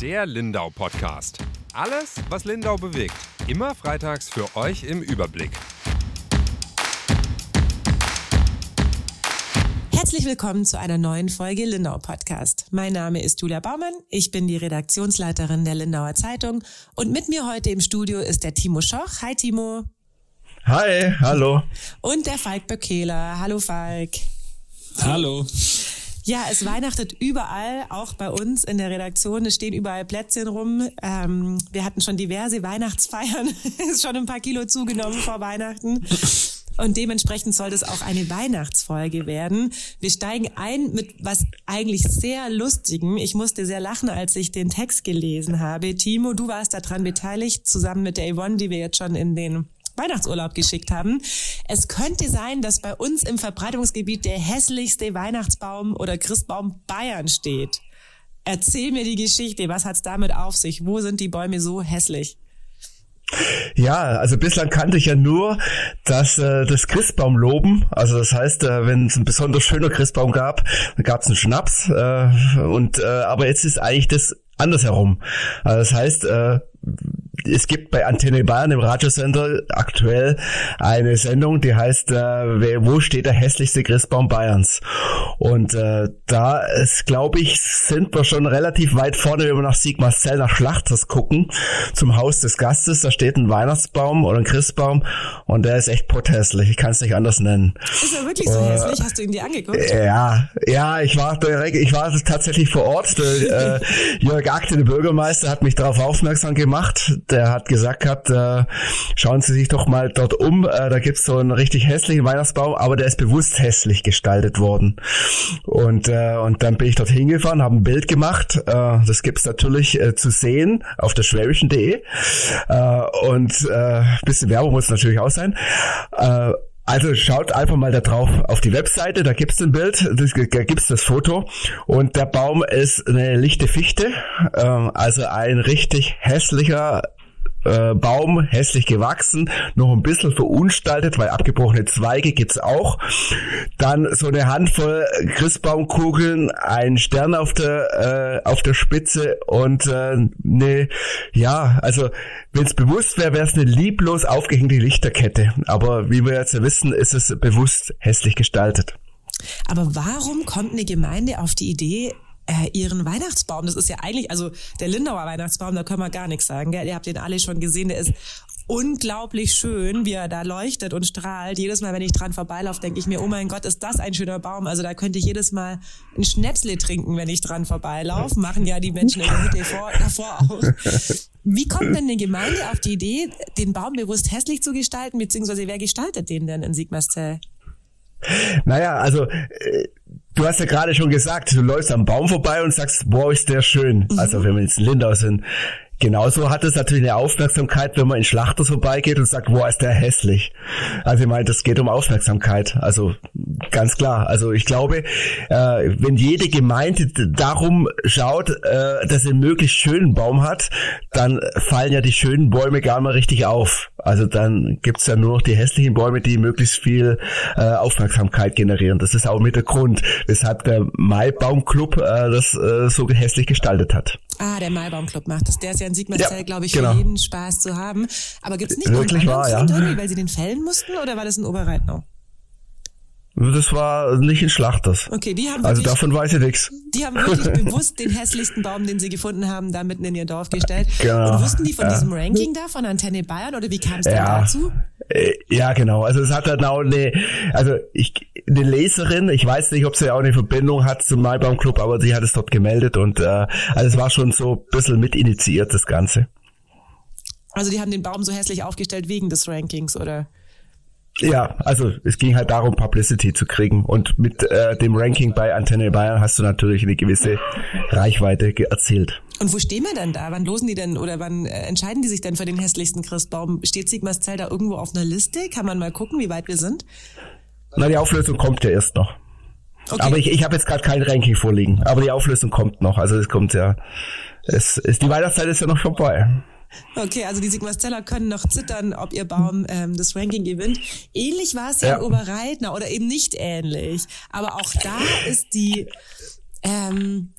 Der Lindau Podcast. Alles, was Lindau bewegt. Immer freitags für euch im Überblick. Herzlich willkommen zu einer neuen Folge Lindau Podcast. Mein Name ist Julia Baumann, ich bin die Redaktionsleiterin der Lindauer Zeitung und mit mir heute im Studio ist der Timo Schoch. Hi Timo. Hi, hallo. Und der Falk Böckehler. Hallo Falk. Hallo. Ja, es weihnachtet überall, auch bei uns in der Redaktion. Es stehen überall Plätzchen rum. Ähm, wir hatten schon diverse Weihnachtsfeiern. ist schon ein paar Kilo zugenommen vor Weihnachten. Und dementsprechend soll das auch eine Weihnachtsfolge werden. Wir steigen ein mit was eigentlich sehr Lustigem. Ich musste sehr lachen, als ich den Text gelesen habe. Timo, du warst daran beteiligt, zusammen mit der Yvonne, die wir jetzt schon in den Weihnachtsurlaub geschickt haben. Es könnte sein, dass bei uns im Verbreitungsgebiet der hässlichste Weihnachtsbaum oder Christbaum Bayern steht. Erzähl mir die Geschichte. Was hat's damit auf sich? Wo sind die Bäume so hässlich? Ja, also bislang kannte ich ja nur das, äh, das Christbaumloben. Also das heißt, äh, wenn es ein besonders schöner Christbaum gab, dann gab es einen Schnaps. Äh, und äh, aber jetzt ist eigentlich das andersherum. Also das heißt, äh, es gibt bei Antenne Bayern im Radiosender aktuell eine Sendung, die heißt äh, Wo steht der hässlichste Christbaum Bayerns? Und äh, da ist, glaube ich, sind wir schon relativ weit vorne, wenn wir nach Sigmarsell, nach Schlachters gucken, zum Haus des Gastes. Da steht ein Weihnachtsbaum oder ein Christbaum und der ist echt pothässlich. Ich kann es nicht anders nennen. Ist er wirklich so äh, hässlich? Hast du ihn dir angeguckt? Ja, ja, ich war direkt, ich war tatsächlich vor Ort. Der, äh, Jörg Akte, der Bürgermeister, hat mich darauf aufmerksam gemacht. Der hat gesagt gehabt, äh, schauen Sie sich doch mal dort um. Äh, da gibt's so einen richtig hässlichen Weihnachtsbaum, aber der ist bewusst hässlich gestaltet worden. Und, äh, und dann bin ich dort hingefahren, habe ein Bild gemacht. Äh, das gibt's natürlich äh, zu sehen auf der schwäbischen.de. Äh, und äh, bisschen Werbung muss natürlich auch sein. Äh, also schaut einfach mal da drauf auf die Webseite, da gibt's ein Bild, da gibt's das Foto und der Baum ist eine lichte Fichte, ähm, also ein richtig hässlicher äh, Baum hässlich gewachsen, noch ein bisschen verunstaltet, weil abgebrochene Zweige gibt's auch. Dann so eine Handvoll Christbaumkugeln, ein Stern auf der äh, auf der Spitze und äh, ne, ja, also wenn es bewusst wäre, wäre es eine lieblos aufgehängte Lichterkette. Aber wie wir jetzt ja wissen, ist es bewusst hässlich gestaltet. Aber warum kommt eine Gemeinde auf die Idee, äh, ihren Weihnachtsbaum. Das ist ja eigentlich, also der Lindauer Weihnachtsbaum, da können wir gar nichts sagen. Gell? Ihr habt den alle schon gesehen, der ist unglaublich schön, wie er da leuchtet und strahlt. Jedes Mal, wenn ich dran vorbeilaufe, denke ich mir, oh mein Gott, ist das ein schöner Baum. Also da könnte ich jedes Mal ein Schnäpsle trinken, wenn ich dran vorbeilaufe. Machen ja die Menschen in der Hütte vor, davor auch. Wie kommt denn eine Gemeinde auf die Idee, den Baum bewusst hässlich zu gestalten, beziehungsweise wer gestaltet den denn in Sigmarszell? Naja, also äh, du hast ja gerade schon gesagt, du läufst am Baum vorbei und sagst, boah, ist der schön. Mhm. Also wenn wir jetzt in Lindau sind. Genauso hat es natürlich eine Aufmerksamkeit, wenn man in Schlachter vorbeigeht und sagt, boah, ist der hässlich. Also ich meine, das geht um Aufmerksamkeit. Also ganz klar. Also ich glaube, äh, wenn jede Gemeinde darum schaut, äh, dass sie einen möglichst schönen Baum hat, dann fallen ja die schönen Bäume gar mal richtig auf. Also dann gibt's ja nur noch die hässlichen Bäume, die möglichst viel äh, Aufmerksamkeit generieren. Das ist auch mit der Grund, weshalb der Maibaumclub äh, das äh, so hässlich gestaltet hat. Ah, der Maibaumclub macht das. Der ist ja in Sigmarsfeld, ja, glaube ich, genau. für jeden Spaß zu haben. Aber gibt's nicht Wirklich noch einen wahr, ja. weil sie den fällen mussten oder war das in Oberreitnau? Das war nicht in Schlachters. Okay, die haben also wirklich, davon weiß ich nichts. Die haben wirklich bewusst den hässlichsten Baum, den sie gefunden haben, da mitten in ihr Dorf gestellt. Genau. Und wussten die von ja. diesem Ranking da von Antenne Bayern oder wie kam es ja. dazu? Äh, ja, genau. Also es hat dann auch eine, also ich, eine Leserin, ich weiß nicht, ob sie auch eine Verbindung hat zum Maibaum-Club, aber sie hat es dort gemeldet und äh, also es war schon so ein bisschen mit initiiert, das Ganze. Also die haben den Baum so hässlich aufgestellt wegen des Rankings, oder? Ja, also es ging halt darum, Publicity zu kriegen. Und mit äh, dem Ranking bei Antenne Bayern hast du natürlich eine gewisse Reichweite erzielt. Und wo stehen wir denn da? Wann losen die denn oder wann äh, entscheiden die sich denn für den hässlichsten Christbaum? Steht Sigmas Zell da irgendwo auf einer Liste? Kann man mal gucken, wie weit wir sind? Na, die Auflösung kommt ja erst noch. Okay. Aber ich, ich habe jetzt gerade kein Ranking vorliegen. Aber die Auflösung kommt noch. Also es kommt ja. Es, es, die Weihnachtszeit ist ja noch vorbei. Okay, also die Sigmasteller können noch zittern, ob ihr Baum ähm, das Ranking gewinnt. Ähnlich war es ja, ja in Oberreitner oder eben nicht ähnlich. Aber auch da ist die, ähm,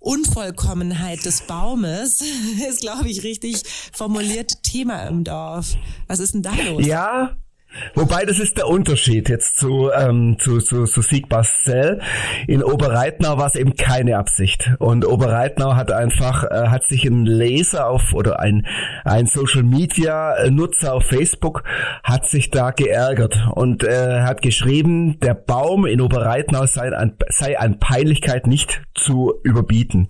Unvollkommenheit des Baumes ist, glaube ich, richtig formuliert Thema im Dorf. Was ist denn da los? Ja, Wobei das ist der Unterschied jetzt zu, ähm, zu, zu, zu Siegbastel. In Oberreitnau war es eben keine Absicht. Und Oberreitnau hat einfach, äh, hat sich ein Leser auf oder ein, ein Social Media Nutzer auf Facebook hat sich da geärgert und äh, hat geschrieben, der Baum in Oberreitnau sei an, sei an Peinlichkeit nicht zu überbieten.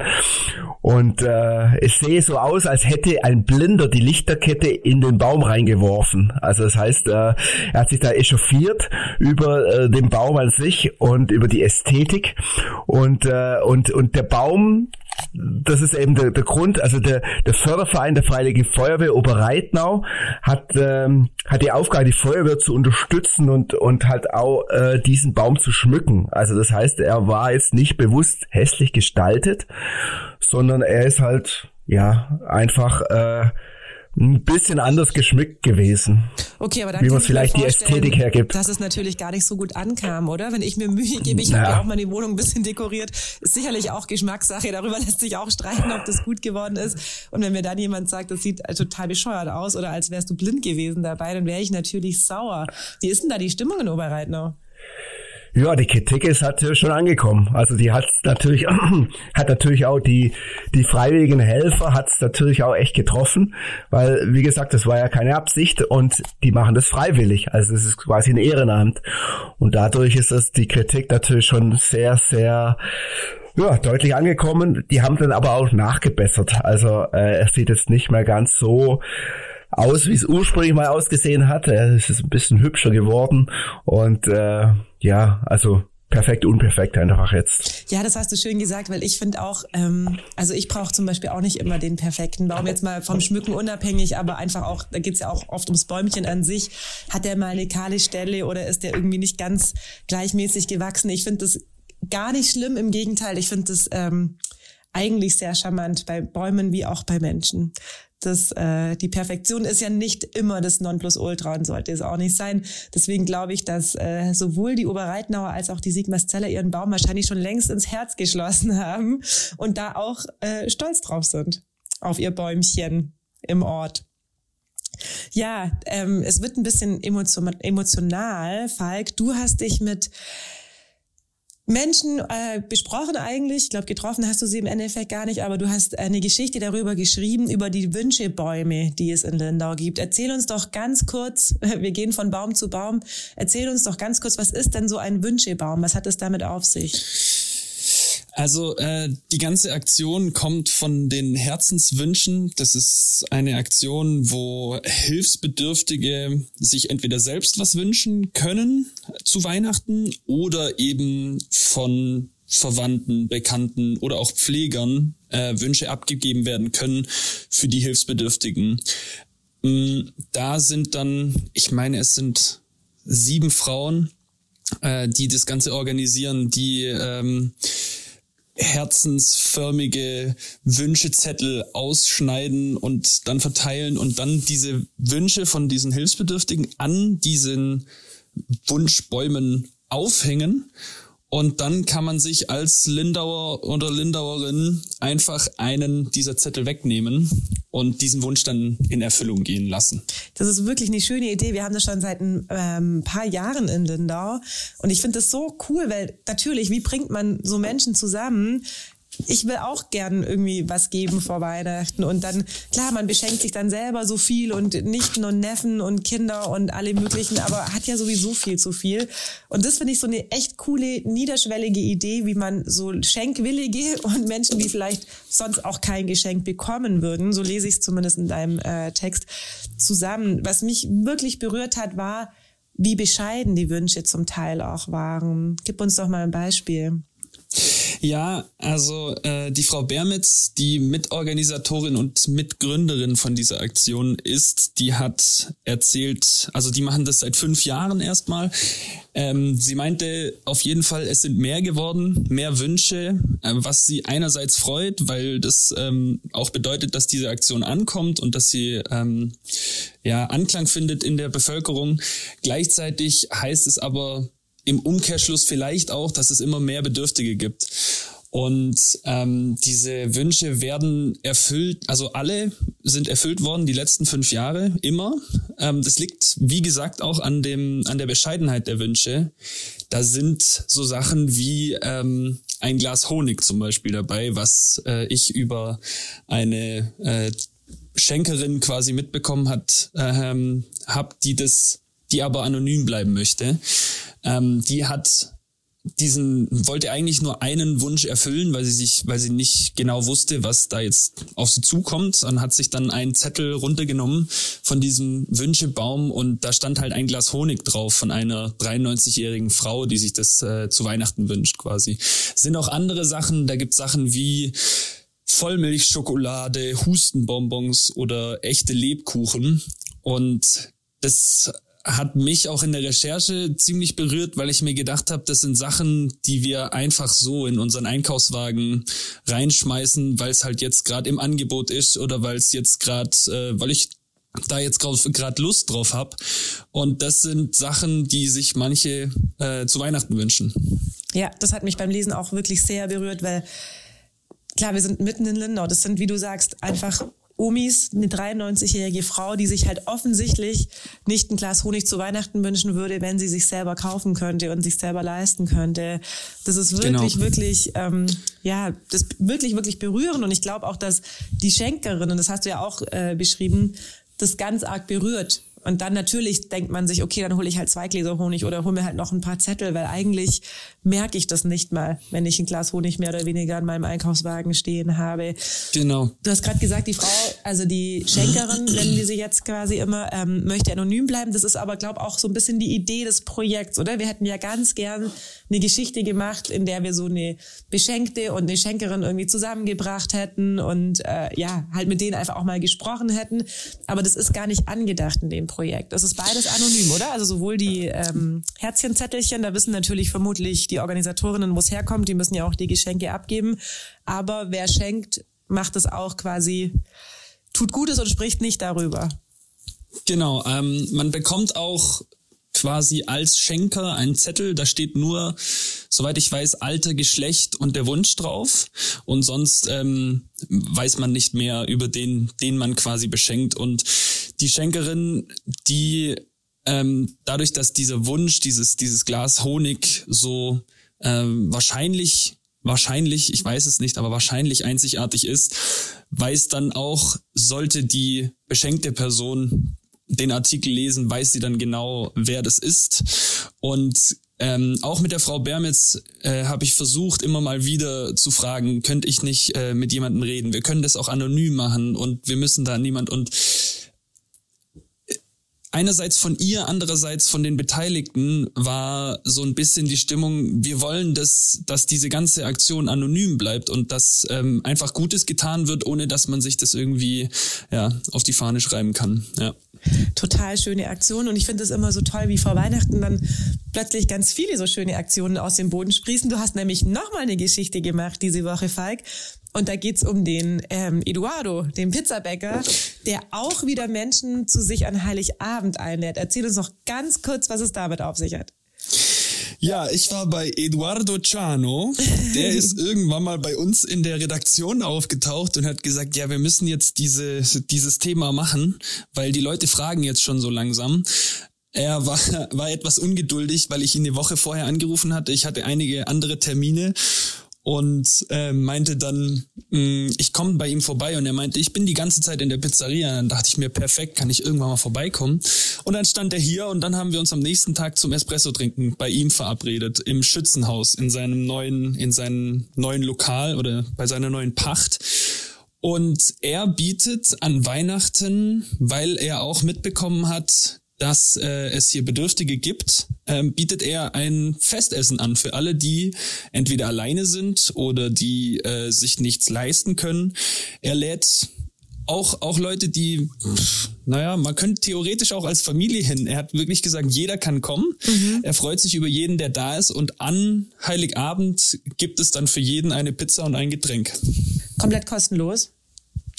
Und äh, es sehe so aus, als hätte ein Blinder die Lichterkette in den Baum reingeworfen. Also das heißt, äh, er hat sich da echauffiert über äh, den Baum an sich und über die Ästhetik und äh, und und der Baum das ist eben der, der Grund, also der, der Förderverein der Freiwilligen Feuerwehr Oberreitnau hat, ähm, hat die Aufgabe, die Feuerwehr zu unterstützen und, und halt auch äh, diesen Baum zu schmücken. Also das heißt, er war jetzt nicht bewusst hässlich gestaltet, sondern er ist halt, ja, einfach äh, ein bisschen anders geschmückt gewesen. Okay, aber da wie man vielleicht die Ästhetik hergibt. Dass es natürlich gar nicht so gut ankam, oder? Wenn ich mir Mühe gebe, ich habe ja auch meine Wohnung ein bisschen dekoriert, ist sicherlich auch Geschmackssache. Darüber lässt sich auch streiten, ob das gut geworden ist. Und wenn mir dann jemand sagt, das sieht total bescheuert aus oder als wärst du blind gewesen dabei, dann wäre ich natürlich sauer. Wie ist denn da die Stimmung in Oberreitnau? Ja, die Kritik ist natürlich schon angekommen. Also die hat natürlich, hat natürlich auch die, die freiwilligen Helfer hat es natürlich auch echt getroffen, weil, wie gesagt, das war ja keine Absicht und die machen das freiwillig. Also es ist quasi ein Ehrenamt. Und dadurch ist das die Kritik natürlich schon sehr, sehr ja, deutlich angekommen. Die haben dann aber auch nachgebessert. Also äh, es sieht jetzt nicht mehr ganz so aus, wie es ursprünglich mal ausgesehen hat. Es ist ein bisschen hübscher geworden und äh, ja, also perfekt, unperfekt einfach jetzt. Ja, das hast du schön gesagt, weil ich finde auch, ähm, also ich brauche zum Beispiel auch nicht immer den perfekten Baum, jetzt mal vom Schmücken unabhängig, aber einfach auch, da geht's ja auch oft ums Bäumchen an sich. Hat der mal eine kahle Stelle oder ist der irgendwie nicht ganz gleichmäßig gewachsen? Ich finde das gar nicht schlimm, im Gegenteil, ich finde das ähm, eigentlich sehr charmant bei Bäumen wie auch bei Menschen das, äh, die Perfektion ist ja nicht immer das Nonplusultra und sollte es auch nicht sein. Deswegen glaube ich, dass äh, sowohl die Oberreitnauer als auch die Sigmarszeller ihren Baum wahrscheinlich schon längst ins Herz geschlossen haben und da auch äh, stolz drauf sind auf ihr Bäumchen im Ort. Ja, ähm, es wird ein bisschen emotional, Falk. Du hast dich mit Menschen äh, besprochen eigentlich. Ich glaube, getroffen hast du sie im Endeffekt gar nicht, aber du hast eine Geschichte darüber geschrieben, über die Wünschebäume, die es in Lindau gibt. Erzähl uns doch ganz kurz, wir gehen von Baum zu Baum, erzähl uns doch ganz kurz, was ist denn so ein Wünschebaum? Was hat es damit auf sich? Also äh, die ganze Aktion kommt von den Herzenswünschen. Das ist eine Aktion, wo Hilfsbedürftige sich entweder selbst was wünschen können zu Weihnachten oder eben von Verwandten, Bekannten oder auch Pflegern äh, Wünsche abgegeben werden können für die Hilfsbedürftigen. Ähm, da sind dann, ich meine, es sind sieben Frauen, äh, die das Ganze organisieren, die ähm, herzensförmige Wünschezettel ausschneiden und dann verteilen und dann diese Wünsche von diesen Hilfsbedürftigen an diesen Wunschbäumen aufhängen und dann kann man sich als Lindauer oder Lindauerin einfach einen dieser Zettel wegnehmen und diesen Wunsch dann in Erfüllung gehen lassen. Das ist wirklich eine schöne Idee. Wir haben das schon seit ein ähm, paar Jahren in Lindau. Und ich finde das so cool, weil natürlich, wie bringt man so Menschen zusammen, ich will auch gern irgendwie was geben vor Weihnachten. Und dann, klar, man beschenkt sich dann selber so viel und Nichten und Neffen und Kinder und alle möglichen, aber hat ja sowieso viel zu viel. Und das finde ich so eine echt coole, niederschwellige Idee, wie man so Schenkwillige und Menschen, die vielleicht sonst auch kein Geschenk bekommen würden, so lese ich es zumindest in deinem äh, Text, zusammen. Was mich wirklich berührt hat, war, wie bescheiden die Wünsche zum Teil auch waren. Gib uns doch mal ein Beispiel. Ja, also äh, die Frau Bermitz, die Mitorganisatorin und Mitgründerin von dieser Aktion ist, die hat erzählt, also die machen das seit fünf Jahren erstmal. Ähm, sie meinte auf jeden Fall, es sind mehr geworden, mehr Wünsche, äh, was sie einerseits freut, weil das ähm, auch bedeutet, dass diese Aktion ankommt und dass sie ähm, ja Anklang findet in der Bevölkerung. Gleichzeitig heißt es aber im Umkehrschluss vielleicht auch, dass es immer mehr Bedürftige gibt. Und ähm, diese Wünsche werden erfüllt, also alle sind erfüllt worden die letzten fünf Jahre, immer. Ähm, das liegt, wie gesagt, auch an, dem, an der Bescheidenheit der Wünsche. Da sind so Sachen wie ähm, ein Glas Honig zum Beispiel dabei, was äh, ich über eine äh, Schenkerin quasi mitbekommen hat, ähm, hab, die das, die aber anonym bleiben möchte. Ähm, die hat diesen wollte eigentlich nur einen Wunsch erfüllen, weil sie sich, weil sie nicht genau wusste, was da jetzt auf sie zukommt, und hat sich dann einen Zettel runtergenommen von diesem Wünschebaum und da stand halt ein Glas Honig drauf von einer 93-jährigen Frau, die sich das äh, zu Weihnachten wünscht, quasi. Es sind auch andere Sachen, da gibt Sachen wie Vollmilchschokolade, Hustenbonbons oder echte Lebkuchen und das hat mich auch in der Recherche ziemlich berührt, weil ich mir gedacht habe, das sind Sachen, die wir einfach so in unseren Einkaufswagen reinschmeißen, weil es halt jetzt gerade im Angebot ist oder weil es jetzt gerade, äh, weil ich da jetzt gerade Lust drauf habe. Und das sind Sachen, die sich manche äh, zu Weihnachten wünschen. Ja, das hat mich beim Lesen auch wirklich sehr berührt, weil klar, wir sind mitten in Lindau. Das sind, wie du sagst, einfach Omis, eine 93-jährige Frau, die sich halt offensichtlich nicht ein Glas Honig zu Weihnachten wünschen würde, wenn sie sich selber kaufen könnte und sich selber leisten könnte. Das ist wirklich, genau. wirklich, ähm, ja, das wirklich, wirklich berührend. Und ich glaube auch, dass die Schenkerin, und das hast du ja auch äh, beschrieben, das ganz arg berührt, und dann natürlich denkt man sich, okay, dann hole ich halt zwei Gläser Honig oder hole mir halt noch ein paar Zettel, weil eigentlich merke ich das nicht mal, wenn ich ein Glas Honig mehr oder weniger in meinem Einkaufswagen stehen habe. Genau. Du hast gerade gesagt, die Frau, also die Schenkerin, nennen wir sie jetzt quasi immer, ähm, möchte anonym bleiben. Das ist aber, glaube auch so ein bisschen die Idee des Projekts, oder? Wir hätten ja ganz gern eine Geschichte gemacht, in der wir so eine Beschenkte und eine Schenkerin irgendwie zusammengebracht hätten und äh, ja, halt mit denen einfach auch mal gesprochen hätten. Aber das ist gar nicht angedacht in dem Projekt. Projekt. Das ist beides anonym, oder? Also sowohl die ähm, Herzchenzettelchen, da wissen natürlich vermutlich die Organisatorinnen, wo es herkommt, die müssen ja auch die Geschenke abgeben. Aber wer schenkt, macht es auch quasi, tut Gutes und spricht nicht darüber. Genau, ähm, man bekommt auch quasi als Schenker einen Zettel, da steht nur, soweit ich weiß, Alter, Geschlecht und der Wunsch drauf. Und sonst ähm, weiß man nicht mehr über den, den man quasi beschenkt. Und die Schenkerin, die ähm, dadurch, dass dieser Wunsch, dieses, dieses Glas Honig so ähm, wahrscheinlich wahrscheinlich, ich weiß es nicht, aber wahrscheinlich einzigartig ist, weiß dann auch, sollte die beschenkte Person den Artikel lesen, weiß sie dann genau, wer das ist. Und ähm, auch mit der Frau Bermitz äh, habe ich versucht, immer mal wieder zu fragen, könnte ich nicht äh, mit jemandem reden? Wir können das auch anonym machen und wir müssen da niemand und einerseits von ihr, andererseits von den Beteiligten war so ein bisschen die Stimmung, wir wollen, dass, dass diese ganze Aktion anonym bleibt und dass ähm, einfach Gutes getan wird, ohne dass man sich das irgendwie ja, auf die Fahne schreiben kann. Ja. Total schöne Aktion und ich finde es immer so toll, wie vor Weihnachten dann plötzlich ganz viele so schöne Aktionen aus dem Boden sprießen. Du hast nämlich nochmal eine Geschichte gemacht diese Woche, Falk. Und da geht's um den ähm, Eduardo, den Pizzabäcker, der auch wieder Menschen zu sich an Heiligabend einlädt. Erzähl uns noch ganz kurz, was es damit auf sich hat. Ja, ich war bei Eduardo Ciano. Der ist irgendwann mal bei uns in der Redaktion aufgetaucht und hat gesagt, ja, wir müssen jetzt diese, dieses Thema machen, weil die Leute fragen jetzt schon so langsam. Er war, war etwas ungeduldig, weil ich ihn eine Woche vorher angerufen hatte. Ich hatte einige andere Termine und äh, meinte dann, mh, mm, ich komme bei ihm vorbei und er meinte, ich bin die ganze Zeit in der Pizzeria. Und dann dachte ich mir, perfekt, kann ich irgendwann mal vorbeikommen. Und dann stand er hier und dann haben wir uns am nächsten Tag zum Espresso trinken bei ihm verabredet im Schützenhaus in seinem neuen in seinem neuen Lokal oder bei seiner neuen Pacht. Und er bietet an Weihnachten, weil er auch mitbekommen hat, dass äh, es hier Bedürftige gibt, ähm, bietet er ein Festessen an für alle, die entweder alleine sind oder die äh, sich nichts leisten können. Er lädt auch, auch Leute, die, pff, naja, man könnte theoretisch auch als Familie hin. Er hat wirklich gesagt, jeder kann kommen. Mhm. Er freut sich über jeden, der da ist. Und an Heiligabend gibt es dann für jeden eine Pizza und ein Getränk. Komplett kostenlos?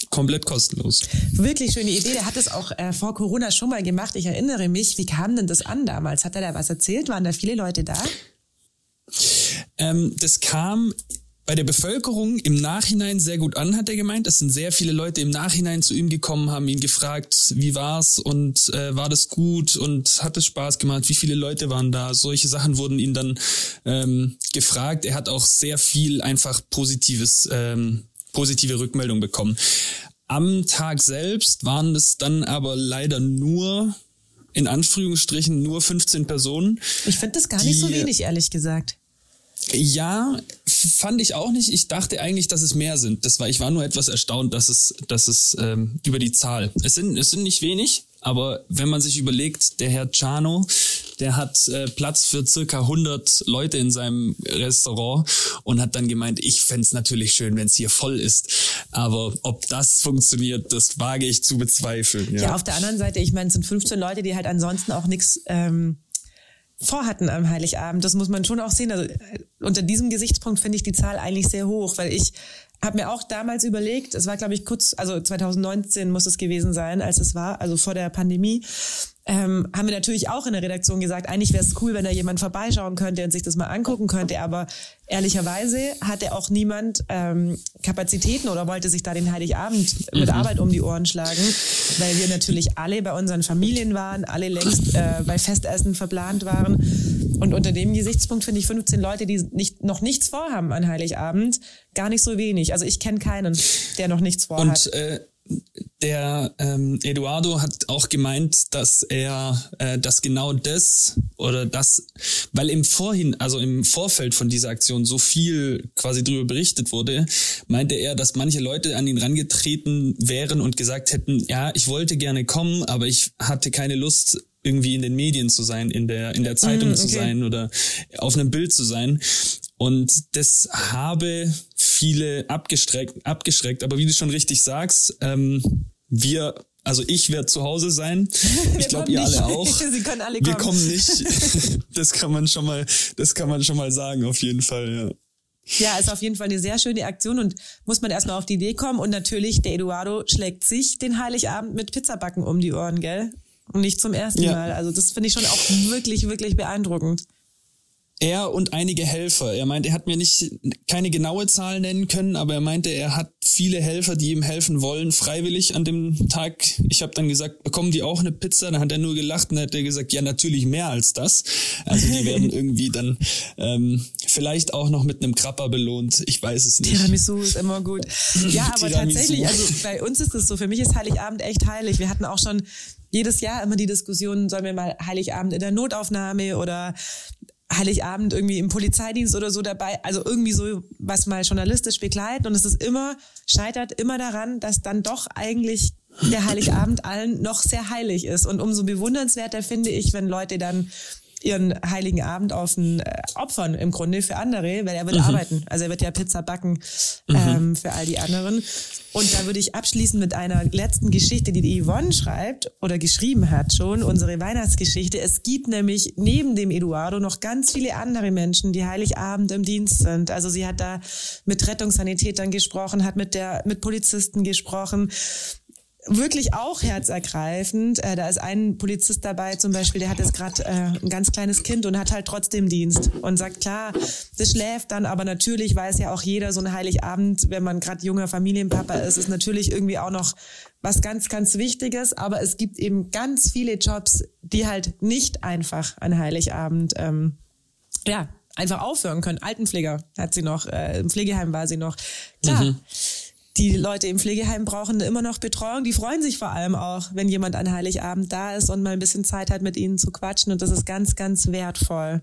Komplett kostenlos. Wirklich schöne Idee. Der hat es auch äh, vor Corona schon mal gemacht. Ich erinnere mich. Wie kam denn das an damals? Hat er da was erzählt? Waren da viele Leute da? Ähm, das kam bei der Bevölkerung im Nachhinein sehr gut an, hat er gemeint. Es sind sehr viele Leute im Nachhinein zu ihm gekommen, haben ihn gefragt, wie war's und äh, war das gut und hat es Spaß gemacht, wie viele Leute waren da. Solche Sachen wurden ihn dann ähm, gefragt. Er hat auch sehr viel einfach positives, ähm, positive Rückmeldung bekommen. Am Tag selbst waren es dann aber leider nur in Anführungsstrichen nur 15 Personen. Ich finde das gar nicht so wenig, ehrlich gesagt. Ja, fand ich auch nicht. Ich dachte eigentlich, dass es mehr sind. Das war, ich war nur etwas erstaunt, dass es, dass es ähm, über die Zahl. Es sind, es sind nicht wenig, aber wenn man sich überlegt, der Herr Chano, der hat äh, Platz für circa 100 Leute in seinem Restaurant und hat dann gemeint, ich fände natürlich schön, wenn es hier voll ist. Aber ob das funktioniert, das wage ich zu bezweifeln. Ja, ja auf der anderen Seite, ich meine, es sind 15 Leute, die halt ansonsten auch nichts ähm, vorhatten am Heiligabend. Das muss man schon auch sehen. Also äh, unter diesem Gesichtspunkt finde ich die Zahl eigentlich sehr hoch, weil ich habe mir auch damals überlegt, es war glaube ich kurz, also 2019 muss es gewesen sein, als es war, also vor der Pandemie, ähm, haben wir natürlich auch in der Redaktion gesagt, eigentlich wäre es cool, wenn da jemand vorbeischauen könnte und sich das mal angucken könnte. Aber ehrlicherweise hatte auch niemand ähm, Kapazitäten oder wollte sich da den Heiligabend mit mhm. Arbeit um die Ohren schlagen, weil wir natürlich alle bei unseren Familien waren, alle längst äh, bei Festessen verplant waren. Und unter dem Gesichtspunkt finde ich 15 Leute, die nicht, noch nichts vorhaben an Heiligabend, gar nicht so wenig. Also ich kenne keinen, der noch nichts vorhat. Und äh der ähm, Eduardo hat auch gemeint, dass er, äh, dass genau das oder das, weil im Vorhin, also im Vorfeld von dieser Aktion so viel quasi drüber berichtet wurde, meinte er, dass manche Leute an ihn rangetreten wären und gesagt hätten, ja, ich wollte gerne kommen, aber ich hatte keine Lust, irgendwie in den Medien zu sein, in der, in der Zeitung mm, okay. zu sein oder auf einem Bild zu sein. Und das habe viele abgestreckt, abgeschreckt. Aber wie du schon richtig sagst, ähm, wir also ich werde zu Hause sein. ich glaube ihr alle auch. Sie können alle kommen. Wir kommen nicht. das kann man schon mal, das kann man schon mal sagen, auf jeden Fall, ja. Ja, ist auf jeden Fall eine sehr schöne Aktion und muss man erstmal auf die Idee kommen. Und natürlich, der Eduardo schlägt sich den Heiligabend mit Pizzabacken um die Ohren, gell? Und nicht zum ersten ja. Mal. Also das finde ich schon auch wirklich, wirklich beeindruckend er und einige Helfer. Er meint, er hat mir nicht keine genaue Zahl nennen können, aber er meinte, er hat viele Helfer, die ihm helfen wollen, freiwillig an dem Tag. Ich habe dann gesagt, bekommen die auch eine Pizza? Dann hat er nur gelacht und hat er gesagt, ja, natürlich mehr als das. Also die werden irgendwie dann ähm, vielleicht auch noch mit einem Krapper belohnt. Ich weiß es nicht. Tiramisu ist immer gut. Ja, aber tatsächlich, also bei uns ist es so, für mich ist Heiligabend echt heilig. Wir hatten auch schon jedes Jahr immer die Diskussion, sollen wir mal Heiligabend in der Notaufnahme oder Heiligabend irgendwie im Polizeidienst oder so dabei, also irgendwie so was mal journalistisch begleiten und es ist immer, scheitert immer daran, dass dann doch eigentlich der Heiligabend allen noch sehr heilig ist. Und umso bewundernswerter finde ich, wenn Leute dann ihren heiligen Abend auf den äh, Opfern im Grunde für andere, weil er wird mhm. arbeiten. Also er wird ja Pizza backen mhm. ähm, für all die anderen. Und da würde ich abschließen mit einer letzten Geschichte, die die Yvonne schreibt oder geschrieben hat schon, unsere Weihnachtsgeschichte. Es gibt nämlich neben dem Eduardo noch ganz viele andere Menschen, die Heiligabend im Dienst sind. Also sie hat da mit Rettungssanitätern gesprochen, hat mit der, mit Polizisten gesprochen wirklich auch herzergreifend. Äh, da ist ein Polizist dabei zum Beispiel, der hat jetzt gerade äh, ein ganz kleines Kind und hat halt trotzdem Dienst und sagt, klar, das schläft dann, aber natürlich weiß ja auch jeder, so ein Heiligabend, wenn man gerade junger Familienpapa ist, ist natürlich irgendwie auch noch was ganz, ganz Wichtiges. Aber es gibt eben ganz viele Jobs, die halt nicht einfach an Heiligabend, ähm, ja, einfach aufhören können. Altenpfleger hat sie noch, äh, im Pflegeheim war sie noch. Klar. Mhm die Leute im Pflegeheim brauchen immer noch Betreuung. Die freuen sich vor allem auch, wenn jemand an Heiligabend da ist und mal ein bisschen Zeit hat, mit ihnen zu quatschen. Und das ist ganz, ganz wertvoll.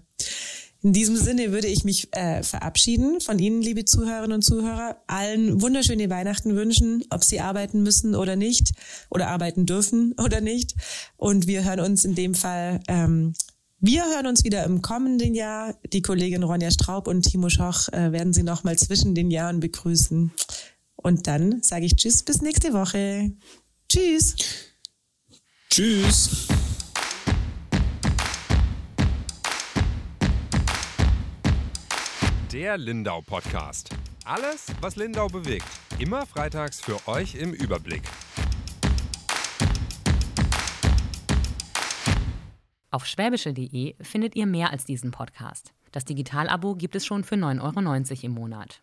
In diesem Sinne würde ich mich äh, verabschieden von Ihnen, liebe Zuhörerinnen und Zuhörer, allen wunderschöne Weihnachten wünschen, ob Sie arbeiten müssen oder nicht, oder arbeiten dürfen oder nicht. Und wir hören uns in dem Fall ähm, wir hören uns wieder im kommenden Jahr. Die Kollegin Ronja Straub und Timo Schoch äh, werden Sie noch mal zwischen den Jahren begrüßen. Und dann sage ich Tschüss, bis nächste Woche. Tschüss. Tschüss. Der Lindau Podcast. Alles, was Lindau bewegt. Immer freitags für euch im Überblick. Auf schwäbische.de findet ihr mehr als diesen Podcast. Das Digitalabo gibt es schon für 9,90 Euro im Monat.